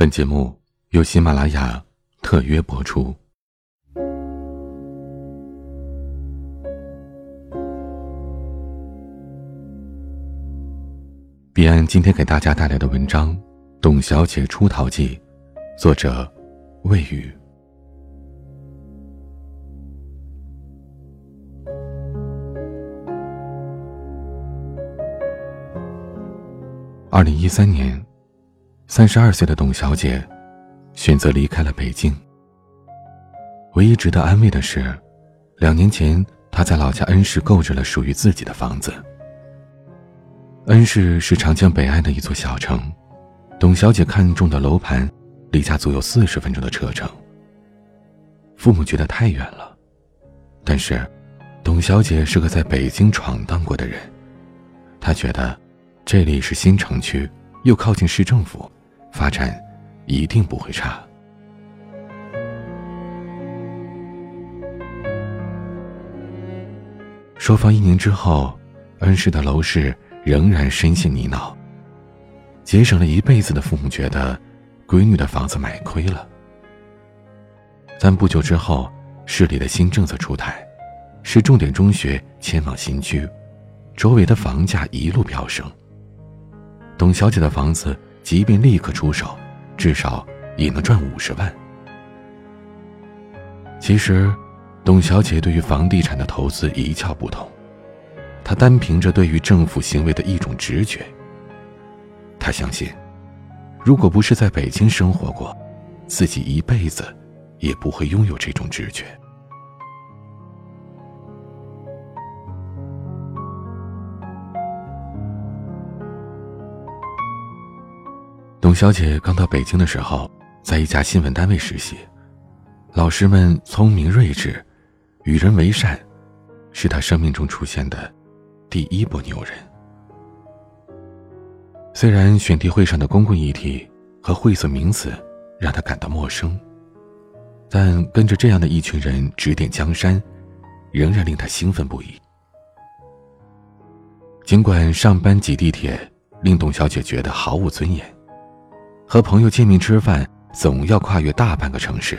本节目由喜马拉雅特约播出。彼岸今天给大家带来的文章《董小姐出逃记》，作者魏宇。二零一三年。三十二岁的董小姐，选择离开了北京。唯一值得安慰的是，两年前她在老家恩施购置了属于自己的房子。恩市是长江北岸的一座小城，董小姐看中的楼盘，离家足有四十分钟的车程。父母觉得太远了，但是，董小姐是个在北京闯荡过的人，她觉得，这里是新城区，又靠近市政府。发展一定不会差。收房一年之后，恩施的楼市仍然深陷泥淖。节省了一辈子的父母觉得，闺女的房子买亏了。但不久之后，市里的新政策出台，市重点中学迁往新区，周围的房价一路飙升。董小姐的房子。即便立刻出手，至少也能赚五十万。其实，董小姐对于房地产的投资一窍不通，她单凭着对于政府行为的一种直觉。她相信，如果不是在北京生活过，自己一辈子也不会拥有这种直觉。董小姐刚到北京的时候，在一家新闻单位实习，老师们聪明睿智，与人为善，是她生命中出现的第一波牛人。虽然选题会上的公共议题和晦涩名词让她感到陌生，但跟着这样的一群人指点江山，仍然令她兴奋不已。尽管上班挤地铁令董小姐觉得毫无尊严。和朋友见面吃饭，总要跨越大半个城市。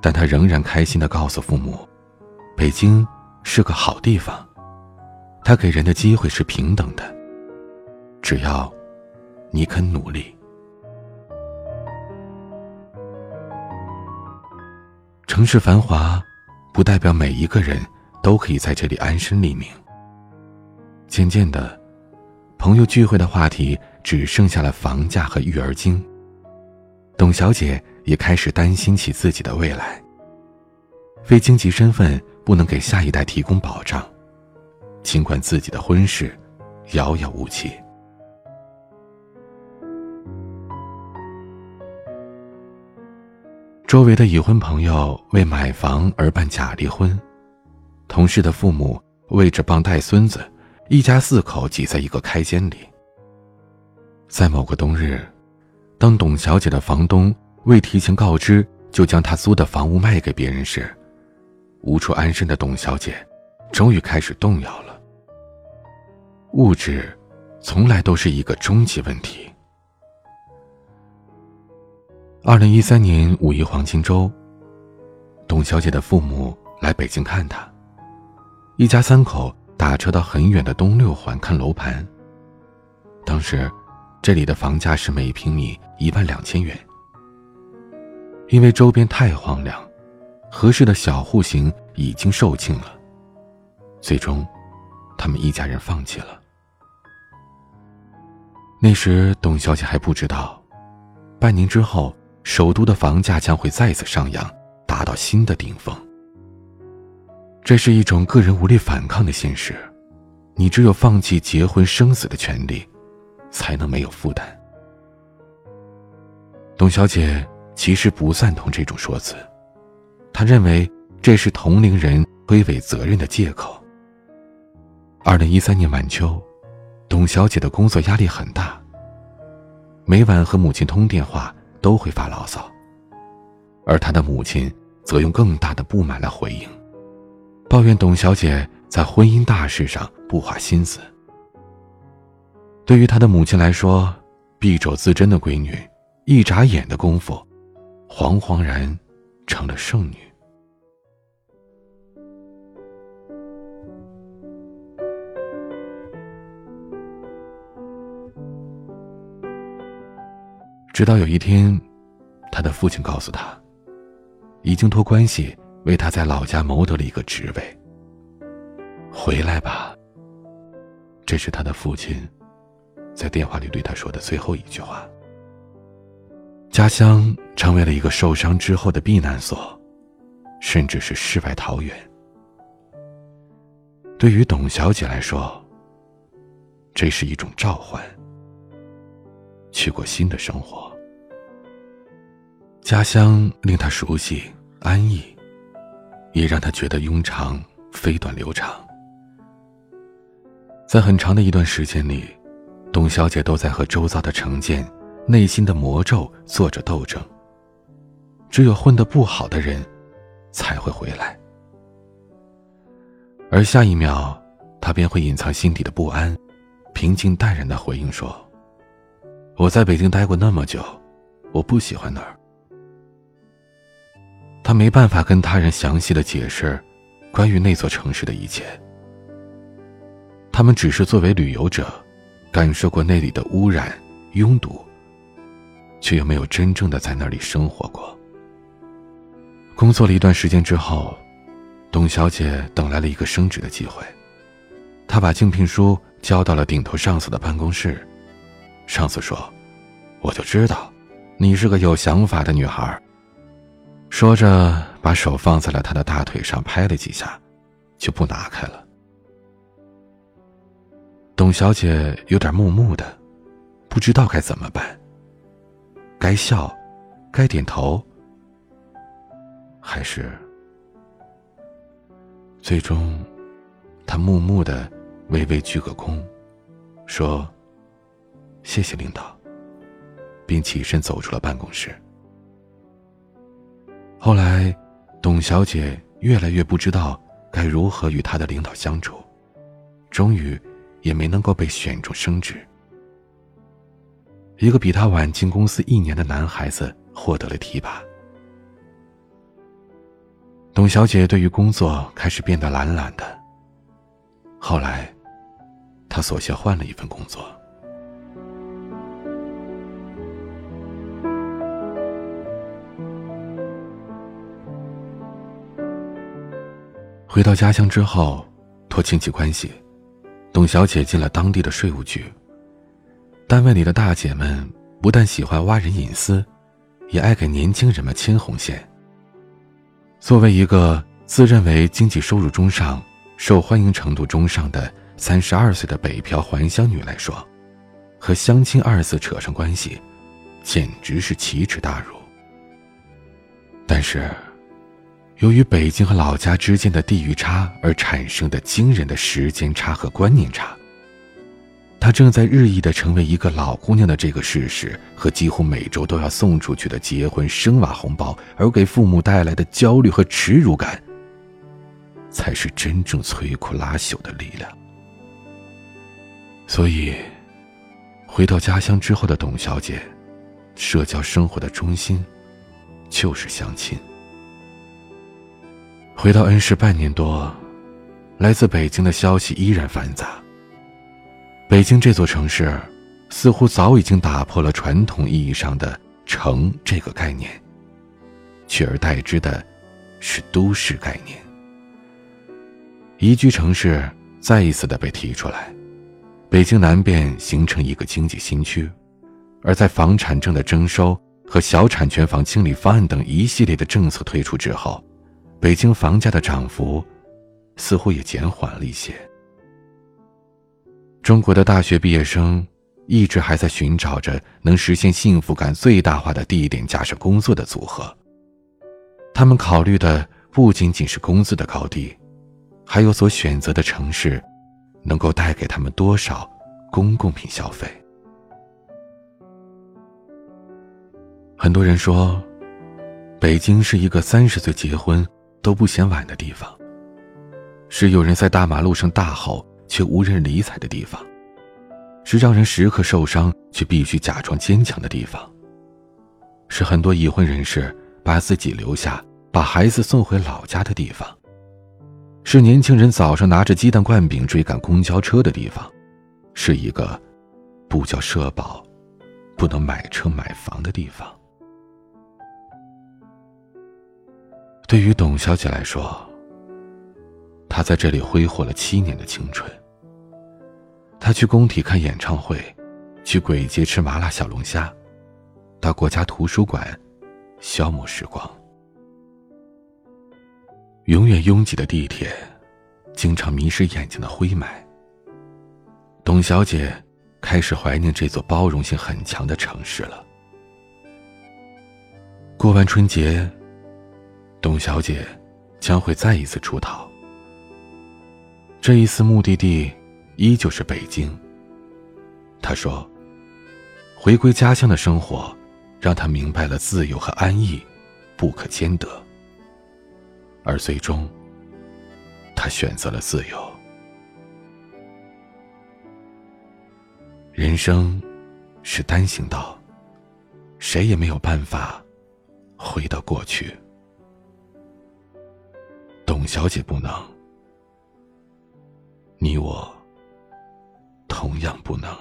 但他仍然开心的告诉父母：“北京是个好地方，他给人的机会是平等的，只要你肯努力。”城市繁华，不代表每一个人都可以在这里安身立命。渐渐的，朋友聚会的话题。只剩下了房价和育儿经。董小姐也开始担心起自己的未来。非经济身份不能给下一代提供保障，尽管自己的婚事遥遥无期。周围的已婚朋友为买房而办假离婚，同事的父母为着帮带孙子，一家四口挤在一个开间里。在某个冬日，当董小姐的房东未提前告知就将她租的房屋卖给别人时，无处安身的董小姐终于开始动摇了。物质，从来都是一个终极问题。二零一三年五一黄金周，董小姐的父母来北京看她，一家三口打车到很远的东六环看楼盘。当时。这里的房价是每平米一万两千元。因为周边太荒凉，合适的小户型已经售罄了。最终，他们一家人放弃了。那时，董小姐还不知道，半年之后，首都的房价将会再次上扬，达到新的顶峰。这是一种个人无力反抗的现实，你只有放弃结婚生子的权利。才能没有负担。董小姐其实不赞同这种说辞，她认为这是同龄人推诿责任的借口。二零一三年晚秋，董小姐的工作压力很大，每晚和母亲通电话都会发牢骚，而她的母亲则用更大的不满来回应，抱怨董小姐在婚姻大事上不花心思。对于他的母亲来说，敝帚自珍的闺女，一眨眼的功夫，惶惶然成了剩女。直到有一天，他的父亲告诉他，已经托关系为他在老家谋得了一个职位。回来吧，这是他的父亲在电话里对他说的最后一句话。家乡成为了一个受伤之后的避难所，甚至是世外桃源。对于董小姐来说，这是一种召唤。去过新的生活，家乡令他熟悉安逸，也让他觉得庸常飞短流长。在很长的一段时间里，董小姐都在和周遭的成见、内心的魔咒做着斗争。只有混得不好的人，才会回来，而下一秒，他便会隐藏心底的不安，平静淡然的回应说。我在北京待过那么久，我不喜欢那儿。他没办法跟他人详细的解释关于那座城市的一切。他们只是作为旅游者，感受过那里的污染、拥堵，却又没有真正的在那里生活过。工作了一段时间之后，董小姐等来了一个升职的机会，她把竞聘书交到了顶头上司的办公室。上司说：“我就知道，你是个有想法的女孩。”说着，把手放在了他的大腿上拍了几下，就不拿开了。董小姐有点木木的，不知道该怎么办。该笑，该点头，还是……最终，她木木的微微鞠个躬，说。谢谢领导，并起身走出了办公室。后来，董小姐越来越不知道该如何与她的领导相处，终于也没能够被选中升职。一个比她晚进公司一年的男孩子获得了提拔。董小姐对于工作开始变得懒懒的。后来，她索性换了一份工作。回到家乡之后，托亲戚关系，董小姐进了当地的税务局。单位里的大姐们不但喜欢挖人隐私，也爱给年轻人们牵红线。作为一个自认为经济收入中上、受欢迎程度中上的三十二岁的北漂还乡女来说，和相亲二字扯上关系，简直是奇耻大辱。但是。由于北京和老家之间的地域差而产生的惊人的时间差和观念差，她正在日益的成为一个老姑娘的这个事实和几乎每周都要送出去的结婚生娃红包而给父母带来的焦虑和耻辱感，才是真正摧枯拉朽的力量。所以，回到家乡之后的董小姐，社交生活的中心就是相亲。回到恩施半年多，来自北京的消息依然繁杂。北京这座城市，似乎早已经打破了传统意义上的“城”这个概念，取而代之的，是都市概念。宜居城市再一次的被提出来，北京南边形成一个经济新区，而在房产证的征收和小产权房清理方案等一系列的政策推出之后。北京房价的涨幅，似乎也减缓了一些。中国的大学毕业生一直还在寻找着能实现幸福感最大化的地点加上工作的组合。他们考虑的不仅仅是工资的高低，还有所选择的城市能够带给他们多少公共品消费。很多人说，北京是一个三十岁结婚。都不嫌晚的地方，是有人在大马路上大吼却无人理睬的地方，是让人时刻受伤却必须假装坚强的地方，是很多已婚人士把自己留下、把孩子送回老家的地方，是年轻人早上拿着鸡蛋灌饼追赶公交车的地方，是一个不叫社保、不能买车买房的地方。对于董小姐来说，她在这里挥霍了七年的青春。她去工体看演唱会，去鬼街吃麻辣小龙虾。到国家图书馆消磨时光。永远拥挤的地铁，经常迷失眼睛的灰霾。董小姐开始怀念这座包容性很强的城市了。过完春节，董小姐将会再一次出逃。这一次目的地依旧是北京。她说：“回归家乡的生活。”让他明白了自由和安逸不可兼得，而最终，他选择了自由。人生是单行道，谁也没有办法回到过去。董小姐不能，你我同样不能。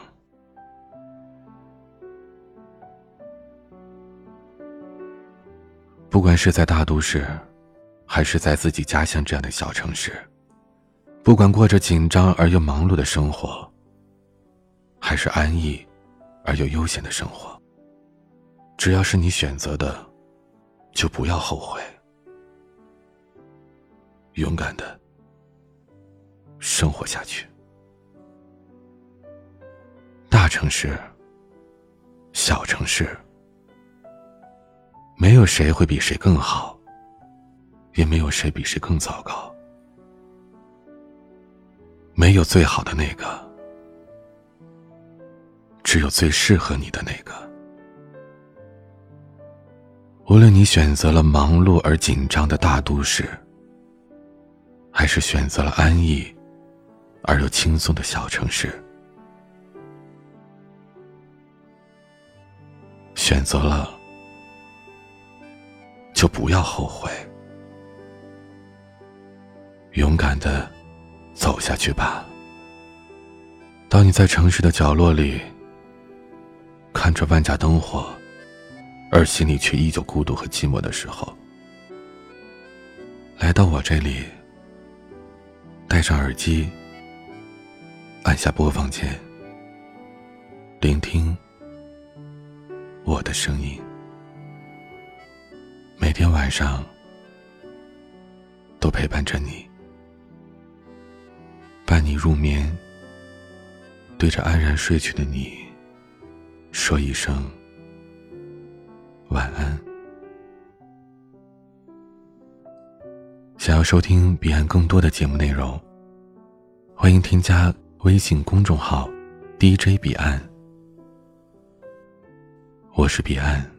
不管是在大都市，还是在自己家乡这样的小城市，不管过着紧张而又忙碌的生活，还是安逸而又悠闲的生活，只要是你选择的，就不要后悔，勇敢的生活下去。大城市，小城市。没有谁会比谁更好，也没有谁比谁更糟糕。没有最好的那个，只有最适合你的那个。无论你选择了忙碌而紧张的大都市，还是选择了安逸而又轻松的小城市，选择了。就不要后悔，勇敢的走下去吧。当你在城市的角落里看着万家灯火，而心里却依旧孤独和寂寞的时候，来到我这里，戴上耳机，按下播放键，聆听我的声音。每天晚上都陪伴着你，伴你入眠，对着安然睡去的你说一声晚安。想要收听彼岸更多的节目内容，欢迎添加微信公众号 DJ 彼岸，我是彼岸。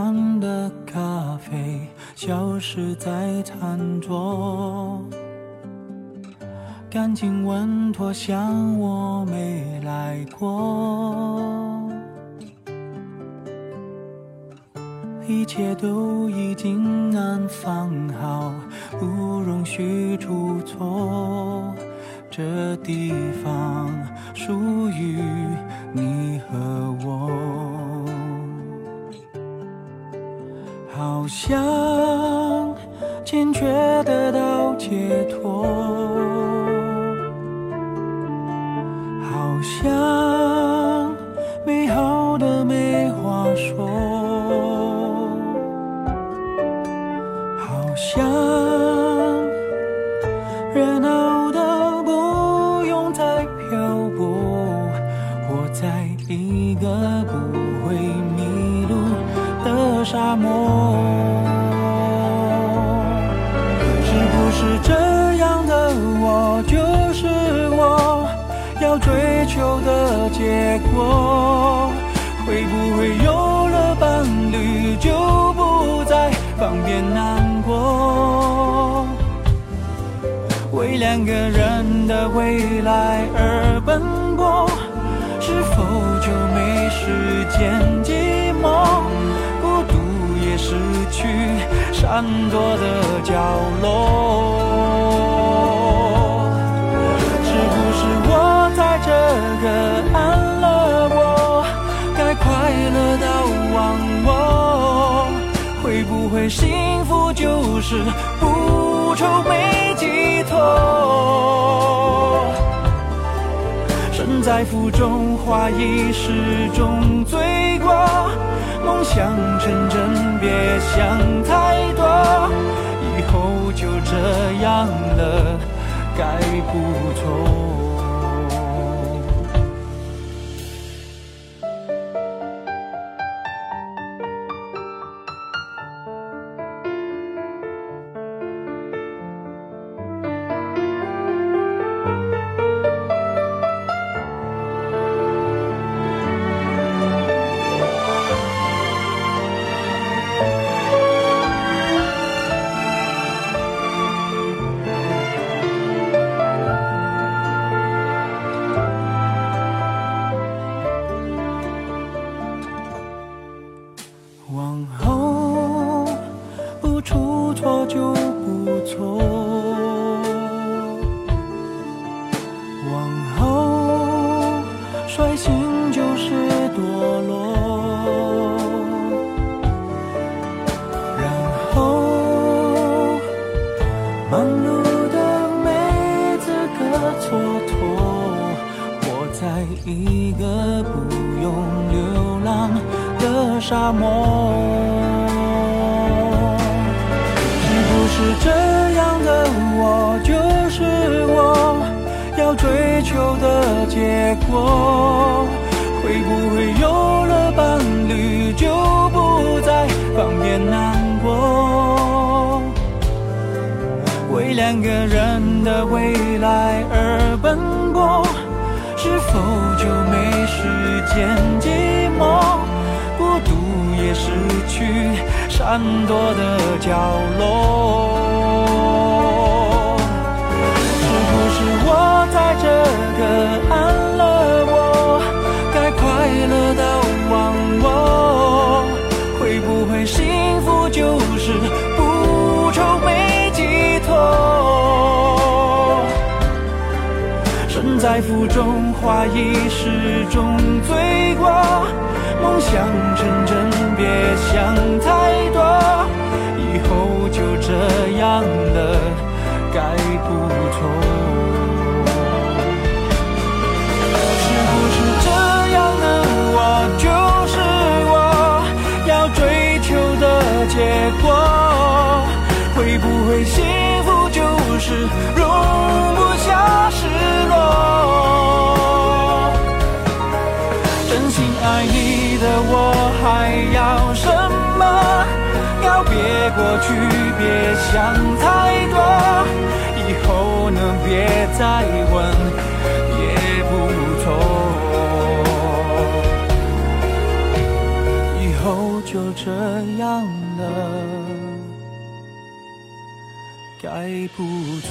看，大方的咖啡消失在餐桌。干净稳妥，像我没来过。一切都已经安放好，不容许出错。这地方属于你和我，好像坚决得到解脱。两个人的未来而奔波，是否就没时间寂寞？孤独也失去闪躲的角落。是不是我在这个安乐窝，该快乐到忘我？会不会幸福就是不愁没在福中，花已始终罪过。梦想成真，别想太多。以后就这样了，该不错。否就没时间寂寞？孤独也失去闪躲的角落。在福中，花已始终醉过。梦想成真，过去，别想太多，以后呢别再问，也不错。以后就这样了，该不错。